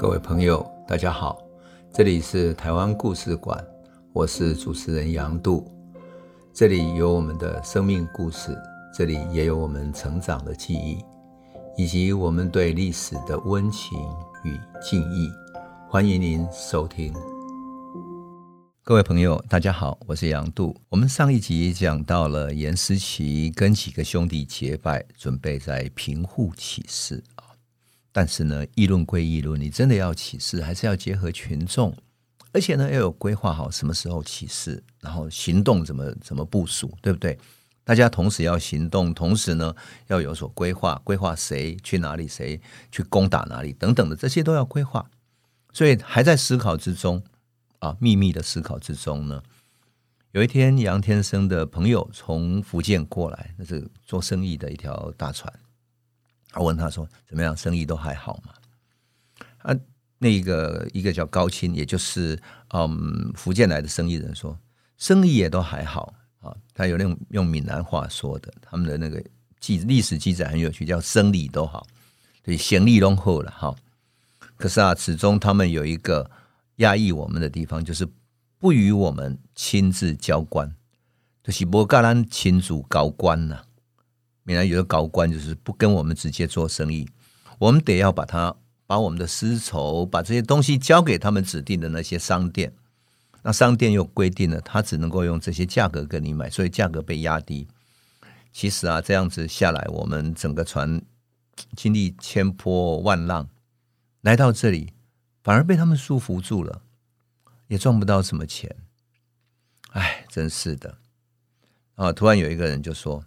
各位朋友，大家好，这里是台湾故事馆，我是主持人杨度，这里有我们的生命故事，这里也有我们成长的记忆，以及我们对历史的温情与敬意。欢迎您收听。各位朋友，大家好，我是杨度。我们上一集讲到了颜思齐跟几个兄弟结拜，准备在平户起事。但是呢，议论归议论，你真的要起事，还是要结合群众，而且呢，要有规划好什么时候起事，然后行动怎么怎么部署，对不对？大家同时要行动，同时呢，要有所规划，规划谁去哪里，谁去攻打哪里等等的，这些都要规划。所以还在思考之中啊，秘密的思考之中呢。有一天，杨天生的朋友从福建过来，那是做生意的一条大船。我问他说：“怎么样，生意都还好吗？”啊，那个一个叫高清，也就是嗯福建来的生意人说：“生意也都还好啊。”他有那种用闽南话说的，他们的那个记历史记载很有趣，叫“生意都好”，所以生意拢好了哈。可是啊，始终他们有一个压抑我们的地方，就是不与我们亲自交关，就是不跟咱亲自交关呐。原来有个高官，就是不跟我们直接做生意，我们得要把他把我们的丝绸，把这些东西交给他们指定的那些商店，那商店又规定了，他只能够用这些价格跟你买，所以价格被压低。其实啊，这样子下来，我们整个船经历千波万浪来到这里，反而被他们束缚住了，也赚不到什么钱。哎，真是的啊！突然有一个人就说。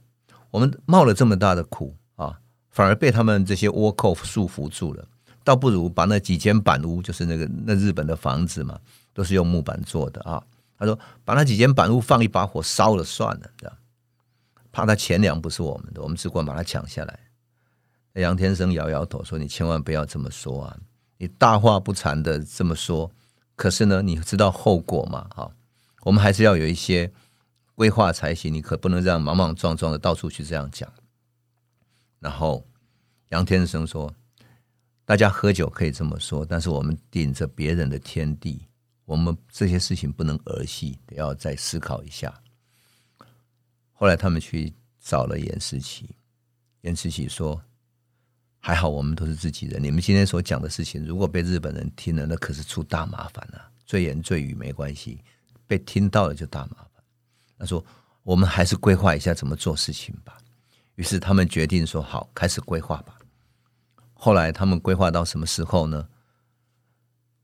我们冒了这么大的苦啊，反而被他们这些倭寇束缚住了，倒不如把那几间板屋，就是那个那日本的房子嘛，都是用木板做的啊。他说，把那几间板屋放一把火烧了算了，这样，怕他钱粮不是我们的，我们只管把它抢下来。杨天生摇摇头说：“你千万不要这么说啊，你大话不惭的这么说，可是呢，你知道后果吗？啊，我们还是要有一些。”规划才行，你可不能这样莽莽撞撞的到处去这样讲。然后杨天生说：“大家喝酒可以这么说，但是我们顶着别人的天地，我们这些事情不能儿戏，得要再思考一下。”后来他们去找了严思琪，严思琪说：“还好我们都是自己人，你们今天所讲的事情，如果被日本人听了，那可是出大麻烦了。醉言醉语没关系，被听到了就大麻烦。”他说：“我们还是规划一下怎么做事情吧。”于是他们决定说：“好，开始规划吧。”后来他们规划到什么时候呢？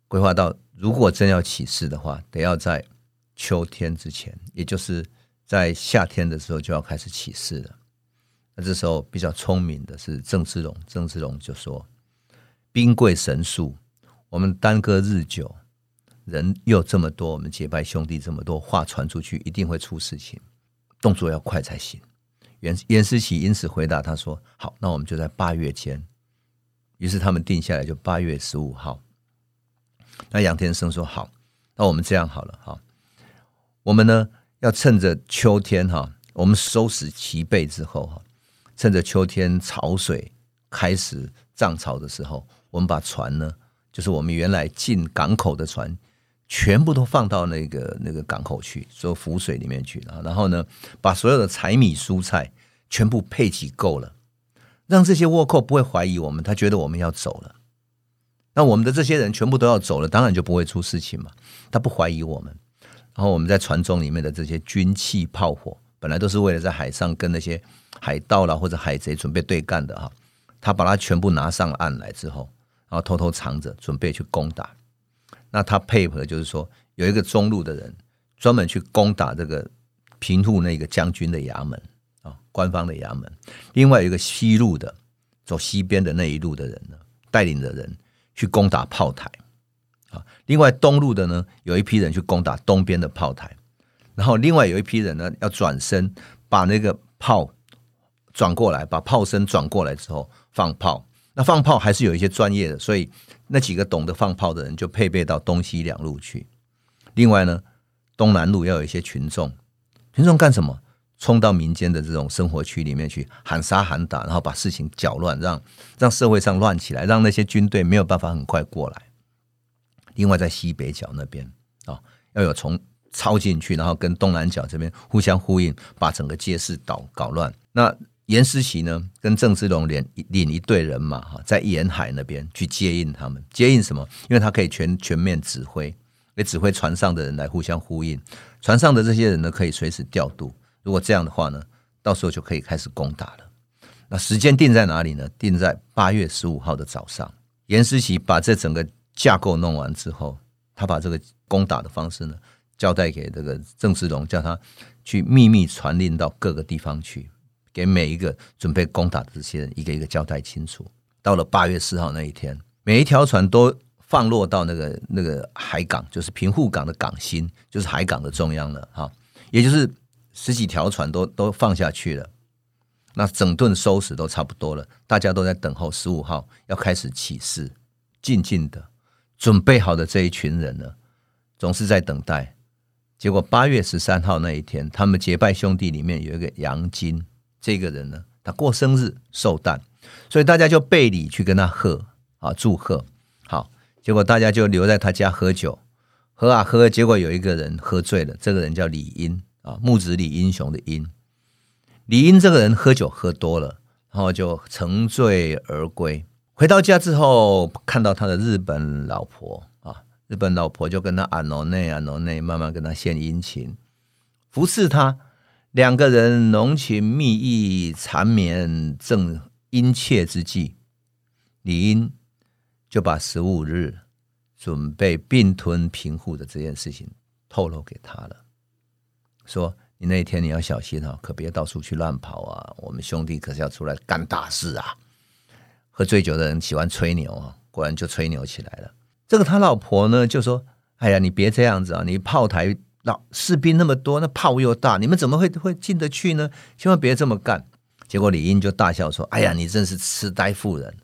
规划到如果真要起事的话，得要在秋天之前，也就是在夏天的时候就要开始起事了。那这时候比较聪明的是郑芝龙，郑芝龙就说：“兵贵神速，我们耽搁日久。”人又这么多，我们结拜兄弟这么多，话传出去一定会出事情，动作要快才行。袁袁思琪因此回答他说：“好，那我们就在八月间。”于是他们定下来就八月十五号。那杨天生说：“好，那我们这样好了哈，我们呢要趁着秋天哈，我们收拾齐备之后哈，趁着秋天潮水开始涨潮的时候，我们把船呢，就是我们原来进港口的船。”全部都放到那个那个港口去，说浮水里面去啊，然后呢，把所有的柴米蔬菜全部配给够了，让这些倭寇不会怀疑我们，他觉得我们要走了。那我们的这些人全部都要走了，当然就不会出事情嘛，他不怀疑我们。然后我们在船中里面的这些军器炮火，本来都是为了在海上跟那些海盗啦或者海贼准备对干的哈，他把它全部拿上岸来之后，然后偷偷藏着，准备去攻打。那他配合，就是说有一个中路的人专门去攻打这个平户那个将军的衙门啊，官方的衙门。另外一个西路的，走西边的那一路的人呢，带领的人去攻打炮台啊。另外东路的呢，有一批人去攻打东边的炮台，然后另外有一批人呢，要转身把那个炮转过来，把炮身转过来之后放炮。那放炮还是有一些专业的，所以那几个懂得放炮的人就配备到东西两路去。另外呢，东南路要有一些群众，群众干什么？冲到民间的这种生活区里面去喊杀喊打，然后把事情搅乱，让让社会上乱起来，让那些军队没有办法很快过来。另外在西北角那边啊、要有从抄进去，然后跟东南角这边互相呼应，把整个街市搞搞乱。那严思琪呢，跟郑芝龙连领一队人马哈，在沿海那边去接应他们，接应什么？因为他可以全全面指挥，也指挥船上的人来互相呼应，船上的这些人呢，可以随时调度。如果这样的话呢，到时候就可以开始攻打了。那时间定在哪里呢？定在八月十五号的早上。严思琪把这整个架构弄完之后，他把这个攻打的方式呢，交代给这个郑芝龙，叫他去秘密传令到各个地方去。给每一个准备攻打的这些人一个一个交代清楚。到了八月四号那一天，每一条船都放落到那个那个海港，就是平户港的港心，就是海港的中央了哈。也就是十几条船都都放下去了，那整顿收拾都差不多了，大家都在等候十五号要开始起事。静静的准备好的这一群人呢，总是在等待。结果八月十三号那一天，他们结拜兄弟里面有一个杨金。这个人呢，他过生日寿诞，所以大家就背礼去跟他贺啊祝贺。好，结果大家就留在他家喝酒，喝啊喝，结果有一个人喝醉了。这个人叫李英啊，木子李英雄的英。李英这个人喝酒喝多了，然后就乘醉而归。回到家之后，看到他的日本老婆啊，日本老婆就跟他按捺内按捺内，慢慢跟他献殷勤，服侍他。两个人浓情蜜意，缠绵正殷切之际，李英就把十五日准备并吞平户的这件事情透露给他了，说：“你那天你要小心啊，可别到处去乱跑啊！我们兄弟可是要出来干大事啊！”喝醉酒的人喜欢吹牛啊，果然就吹牛起来了。这个他老婆呢就说：“哎呀，你别这样子啊，你炮台。”那士兵那么多，那炮又大，你们怎么会会进得去呢？千万别这么干。结果李英就大笑说：“哎呀，你真是痴呆妇人！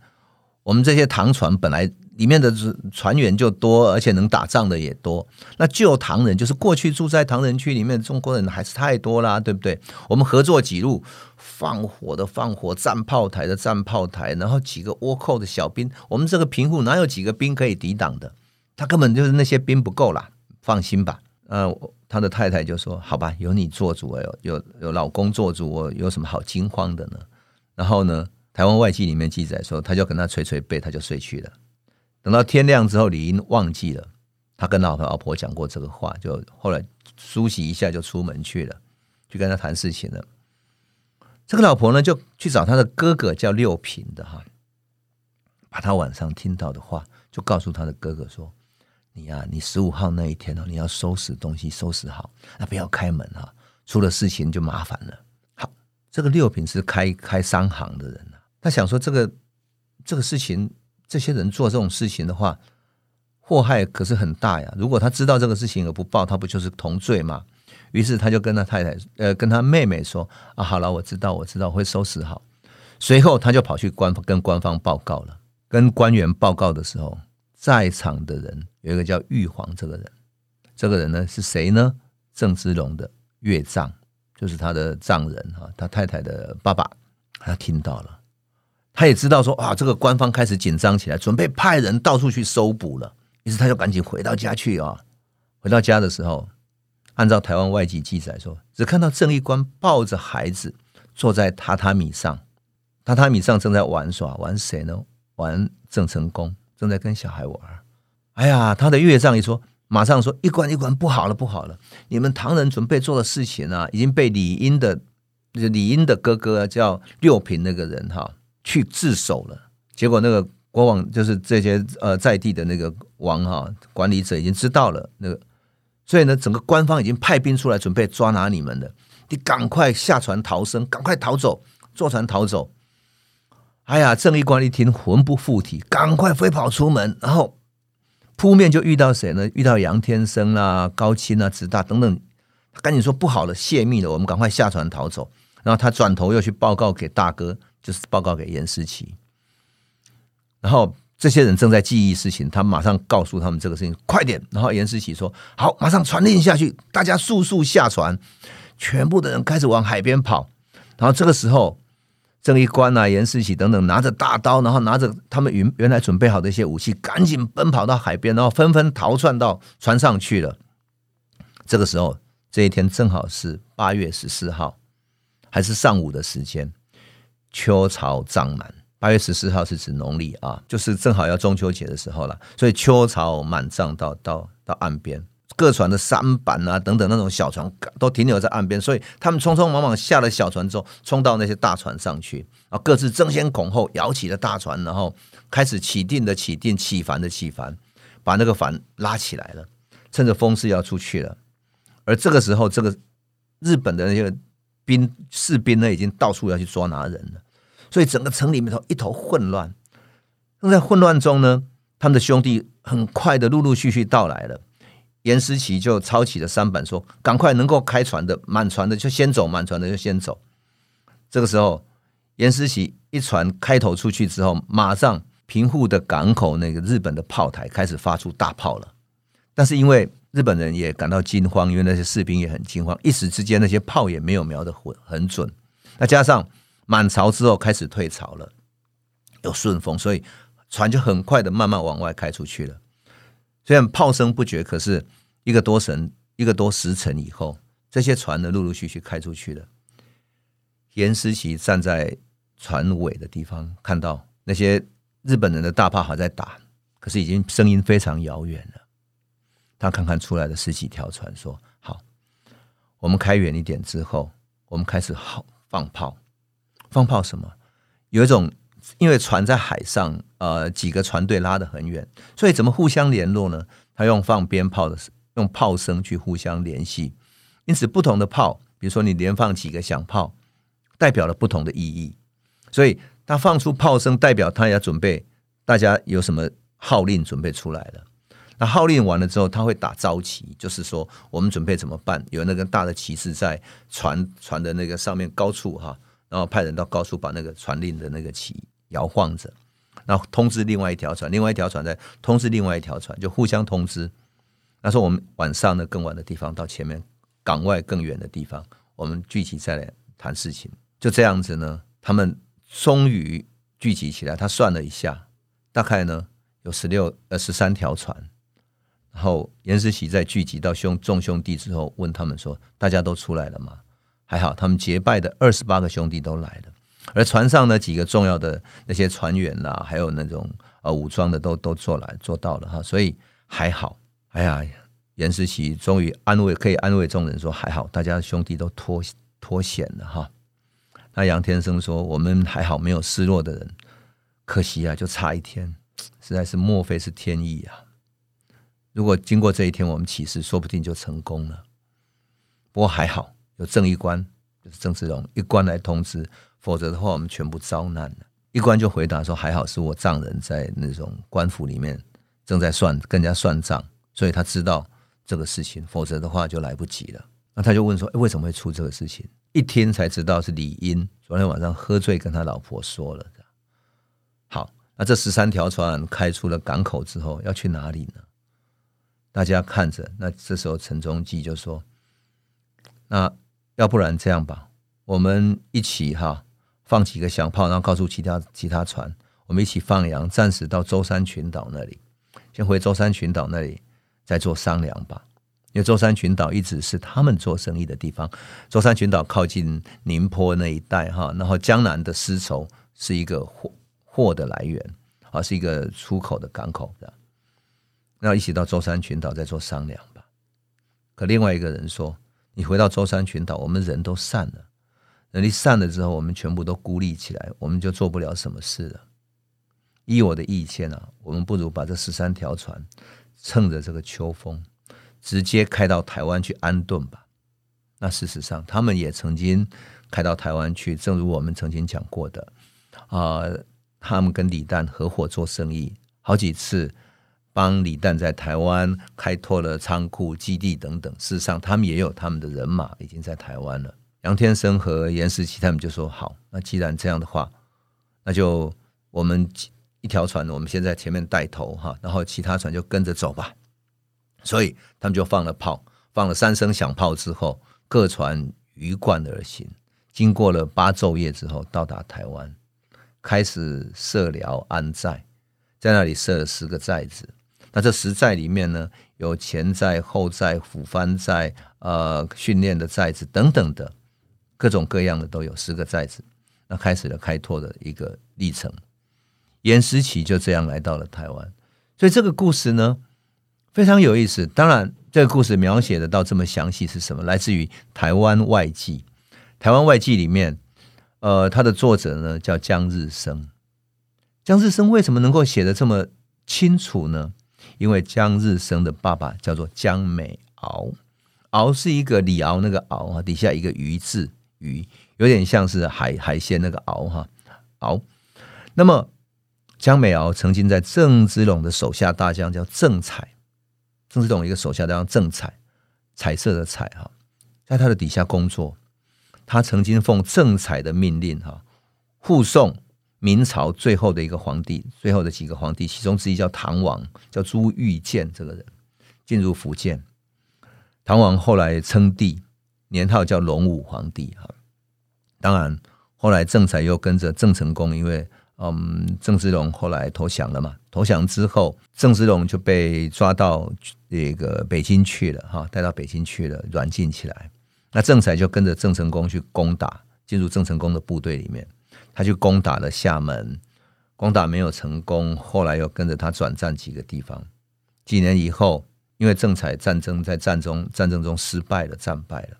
我们这些唐船本来里面的船员就多，而且能打仗的也多。那旧唐人，就是过去住在唐人区里面中国人，还是太多啦，对不对？我们合作几路，放火的放火，站炮台的站炮台，然后几个倭寇的小兵，我们这个贫户哪有几个兵可以抵挡的？他根本就是那些兵不够啦，放心吧。”呃，他的太太就说：“好吧，有你做主，有有有老公做主，我有什么好惊慌的呢？”然后呢，台湾外记里面记载说，他就跟他捶捶背，他就睡去了。等到天亮之后，李英忘记了他跟老婆老婆讲过这个话，就后来梳洗一下就出门去了，去跟他谈事情了。这个老婆呢，就去找他的哥哥叫六平的哈，把他晚上听到的话，就告诉他的哥哥说。你呀、啊，你十五号那一天哦，你要收拾东西，收拾好，那不要开门啊，出了事情就麻烦了。好，这个六品是开开商行的人啊，他想说这个这个事情，这些人做这种事情的话，祸害可是很大呀。如果他知道这个事情而不报，他不就是同罪吗？于是他就跟他太太，呃，跟他妹妹说啊，好了，我知道，我知道，我会收拾好。随后他就跑去官跟官方报告了，跟官员报告的时候。在场的人有一个叫玉皇这个人，这个人呢是谁呢？郑芝龙的岳丈，就是他的丈人哈，他太太的爸爸。他听到了，他也知道说啊，这个官方开始紧张起来，准备派人到处去搜捕了。于是他就赶紧回到家去啊。回到家的时候，按照台湾外籍记载说，只看到郑义官抱着孩子坐在榻榻米上，榻榻米上正在玩耍，玩谁呢？玩郑成功。正在跟小孩玩，哎呀，他的岳丈一说，马上说一关一关不好了，不好了！你们唐人准备做的事情啊，已经被李英的李英的哥哥叫六平那个人哈去自首了。结果那个国王就是这些呃在地的那个王哈管理者已经知道了那个，所以呢，整个官方已经派兵出来准备抓拿你们的，你赶快下船逃生，赶快逃走，坐船逃走。哎呀，郑义观一听，魂不附体，赶快飞跑出门，然后扑面就遇到谁呢？遇到杨天生啊、高清啊、直大等等，他赶紧说不好了，泄密了，我们赶快下船逃走。然后他转头又去报告给大哥，就是报告给严思齐。然后这些人正在记忆事情，他马上告诉他们这个事情，快点。然后严思齐说：“好，马上传令下去，大家速速下船。”全部的人开始往海边跑。然后这个时候。郑一官啊、严思齐等等拿着大刀，然后拿着他们原原来准备好的一些武器，赶紧奔跑到海边，然后纷纷逃窜到船上去了。这个时候，这一天正好是八月十四号，还是上午的时间，秋潮涨满。八月十四号是指农历啊，就是正好要中秋节的时候了，所以秋潮满涨到到到岸边。各船的舢板啊，等等那种小船都停留在岸边，所以他们匆匆忙忙下了小船之后，冲到那些大船上去，啊，各自争先恐后摇起了大船，然后开始起定的起定，起帆的起帆，把那个帆拉起来了，趁着风势要出去了。而这个时候，这个日本的那些兵士兵呢，已经到处要去捉拿人了，所以整个城里面头一头混乱。正在混乱中呢，他们的兄弟很快的陆陆续续到来了。严思齐就抄起了三板，说：“赶快能够开船的，满船的就先走，满船的就先走。”这个时候，严思齐一船开头出去之后，马上平户的港口那个日本的炮台开始发出大炮了。但是因为日本人也感到惊慌，因为那些士兵也很惊慌，一时之间那些炮也没有瞄得很很准。那加上满潮之后开始退潮了，有顺风，所以船就很快的慢慢往外开出去了。虽然炮声不绝，可是一个多神一个多时辰以后，这些船呢陆陆续续开出去了。严思琪站在船尾的地方，看到那些日本人的大炮还在打，可是已经声音非常遥远了。他看看出来的十几条船，说：“好，我们开远一点之后，我们开始好放炮。放炮什么？有一种。”因为船在海上，呃，几个船队拉得很远，所以怎么互相联络呢？他用放鞭炮的，用炮声去互相联系。因此，不同的炮，比如说你连放几个响炮，代表了不同的意义。所以，他放出炮声，代表他要准备，大家有什么号令准备出来了。那号令完了之后，他会打招旗，就是说我们准备怎么办？有那个大的旗帜在船船的那个上面高处哈，然后派人到高处把那个传令的那个旗。摇晃着，然后通知另外一条船，另外一条船再通知另外一条船，就互相通知。那时候我们晚上呢，更晚的地方到前面港外更远的地方，我们聚集再来谈事情。就这样子呢，他们终于聚集起来。他算了一下，大概呢有十六呃十三条船。然后严思齐在聚集到兄众兄弟之后，问他们说：“大家都出来了吗？”还好，他们结拜的二十八个兄弟都来了。而船上呢，几个重要的那些船员啦、啊，还有那种呃武装的都都做来做到了哈，所以还好。哎呀，严世奇终于安慰，可以安慰众人说还好，大家兄弟都脱脱险了哈。那杨天生说，我们还好没有失落的人，可惜啊，就差一天，实在是莫非是天意啊？如果经过这一天，我们起事说不定就成功了。不过还好有郑一官，就是郑芝龙一官来通知。否则的话，我们全部遭难了。一关就回答说：“还好是我丈人在那种官府里面正在算，跟人家算账，所以他知道这个事情。否则的话就来不及了。”那他就问说：“为什么会出这个事情？”一听才知道是李英昨天晚上喝醉跟他老婆说了。好，那这十三条船开出了港口之后要去哪里呢？大家看着。那这时候陈中基就说：“那要不然这样吧，我们一起哈。”放几个响炮，然后告诉其他其他船，我们一起放羊，暂时到舟山群岛那里，先回舟山群岛那里再做商量吧。因为舟山群岛一直是他们做生意的地方，舟山群岛靠近宁波那一带哈，然后江南的丝绸是一个货货的来源，啊，是一个出口的港口的。那一起到舟山群岛再做商量吧。可另外一个人说：“你回到舟山群岛，我们人都散了。”能力散了之后，我们全部都孤立起来，我们就做不了什么事了。依我的意见啊，我们不如把这十三条船趁着这个秋风，直接开到台湾去安顿吧。那事实上，他们也曾经开到台湾去，正如我们曾经讲过的啊、他们跟李旦合伙做生意，好几次帮李旦在台湾开拓了仓库、基地等等。事实上，他们也有他们的人马已经在台湾了。杨天生和严世奇他们就说：“好，那既然这样的话，那就我们一条船，我们先在前面带头哈，然后其他船就跟着走吧。”所以他们就放了炮，放了三声响炮之后，各船鱼贯而行，经过了八昼夜之后，到达台湾，开始设寮安寨，在那里设了十个寨子。那这十寨里面呢，有前寨、后寨、抚番寨、呃训练的寨子等等的，各种各样的都有十个寨子。那开始了开拓的一个历程。严思齐就这样来到了台湾，所以这个故事呢非常有意思。当然，这个故事描写的到这么详细是什么？来自于《台湾外记》。《台湾外记》里面，呃，它的作者呢叫江日升。江日升为什么能够写得这么清楚呢？因为江日升的爸爸叫做江美敖，敖是一个李敖那个敖啊，底下一个鱼字鱼，有点像是海海鲜那个敖哈敖。那么江美敖曾经在郑芝龙的手下大将叫郑彩，郑芝龙一个手下大将郑彩，彩色的彩哈，在他的底下工作。他曾经奉郑彩的命令哈，护送明朝最后的一个皇帝，最后的几个皇帝，其中之一叫唐王，叫朱玉建这个人进入福建。唐王后来称帝，年号叫隆武皇帝哈。当然，后来郑彩又跟着郑成功，因为。嗯，郑芝龙后来投降了嘛？投降之后，郑芝龙就被抓到这个北京去了，哈，带到北京去了，软禁起来。那郑彩就跟着郑成功去攻打，进入郑成功的部队里面，他去攻打了厦门，攻打没有成功，后来又跟着他转战几个地方。几年以后，因为郑彩战争在战中战争中失败了，战败了。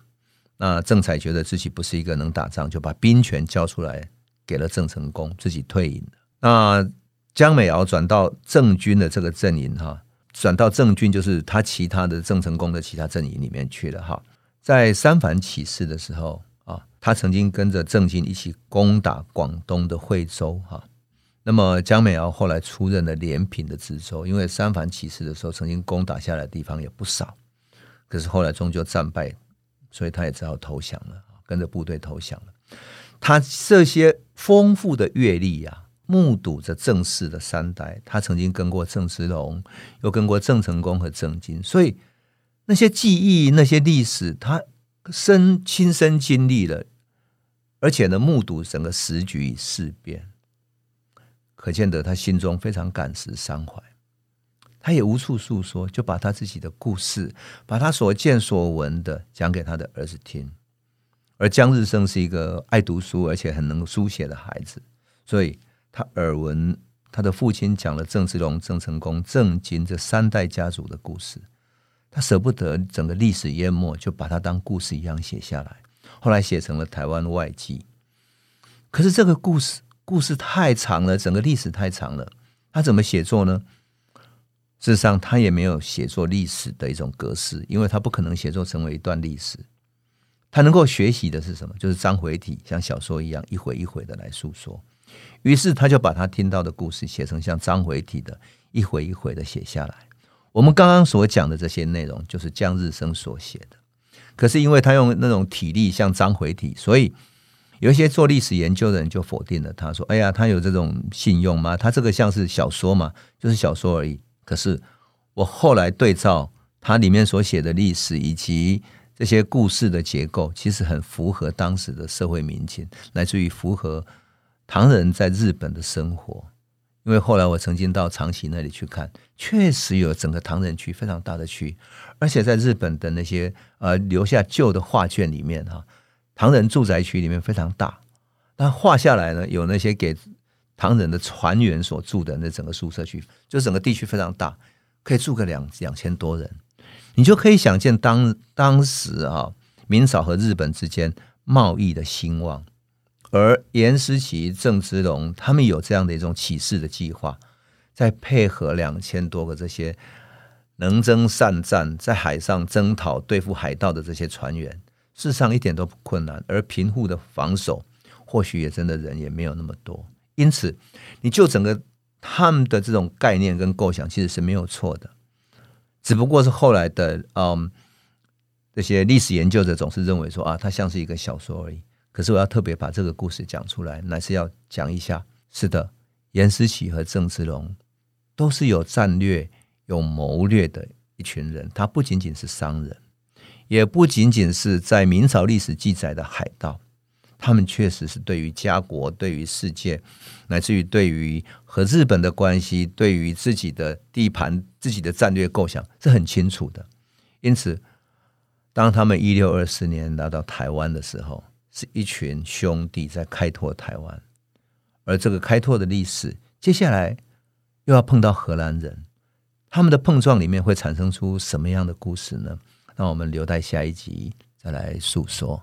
那郑彩觉得自己不是一个能打仗，就把兵权交出来。给了郑成功，自己退隐。那江美敖转到郑军的这个阵营哈，转到郑军就是他其他的郑成功的其他阵营里面去了哈。在三藩起事的时候啊，他曾经跟着郑经一起攻打广东的惠州哈。那么江美敖后来出任了连平的知州，因为三藩起事的时候曾经攻打下来的地方也不少，可是后来终究战败，所以他也只好投降了，跟着部队投降了。他这些丰富的阅历呀，目睹着郑氏的三代，他曾经跟过郑芝龙，又跟过郑成功和郑经，所以那些记忆、那些历史，他身亲身经历了，而且呢，目睹整个时局与事变，可见得他心中非常感时伤怀。他也无处诉说，就把他自己的故事，把他所见所闻的讲给他的儿子听。而江日升是一个爱读书而且很能书写的孩子，所以他耳闻他的父亲讲了郑芝龙、郑成功、郑经这三代家族的故事，他舍不得整个历史淹没，就把它当故事一样写下来，后来写成了《台湾外记》。可是这个故事故事太长了，整个历史太长了，他怎么写作呢？事实上，他也没有写作历史的一种格式，因为他不可能写作成为一段历史。他能够学习的是什么？就是章回体，像小说一样一回一回的来诉说。于是他就把他听到的故事写成像章回体的，一回一回的写下来。我们刚刚所讲的这些内容，就是江日升所写的。可是因为他用那种体力像章回体，所以有一些做历史研究的人就否定了他，说：“哎呀，他有这种信用吗？他这个像是小说嘛，就是小说而已。”可是我后来对照他里面所写的历史以及。这些故事的结构其实很符合当时的社会民情，来自于符合唐人在日本的生活。因为后来我曾经到长崎那里去看，确实有整个唐人区非常大的区，而且在日本的那些呃留下旧的画卷里面哈，唐人住宅区里面非常大，那画下来呢，有那些给唐人的船员所住的那整个宿舍区，就整个地区非常大，可以住个两两千多人。你就可以想见当当时啊，明朝和日本之间贸易的兴旺，而严思齐、郑芝龙他们有这样的一种起事的计划，再配合两千多个这些能征善战，在海上征讨对付海盗的这些船员，事实上一点都不困难。而平户的防守，或许也真的人也没有那么多。因此，你就整个他们的这种概念跟构想，其实是没有错的。只不过是后来的，嗯，这些历史研究者总是认为说啊，它像是一个小说而已。可是我要特别把这个故事讲出来，乃是要讲一下，是的，颜思琪和郑芝龙都是有战略、有谋略的一群人。他不仅仅是商人，也不仅仅是在明朝历史记载的海盗，他们确实是对于家国、对于世界，乃至于对于和日本的关系、对于自己的地盘、自己的战略构想是很清楚的。因此，当他们一六二四年来到台湾的时候，是一群兄弟在开拓台湾，而这个开拓的历史，接下来又要碰到荷兰人，他们的碰撞里面会产生出什么样的故事呢？让我们留待下一集再来诉说。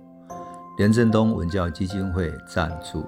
廉政东文教基金会赞助。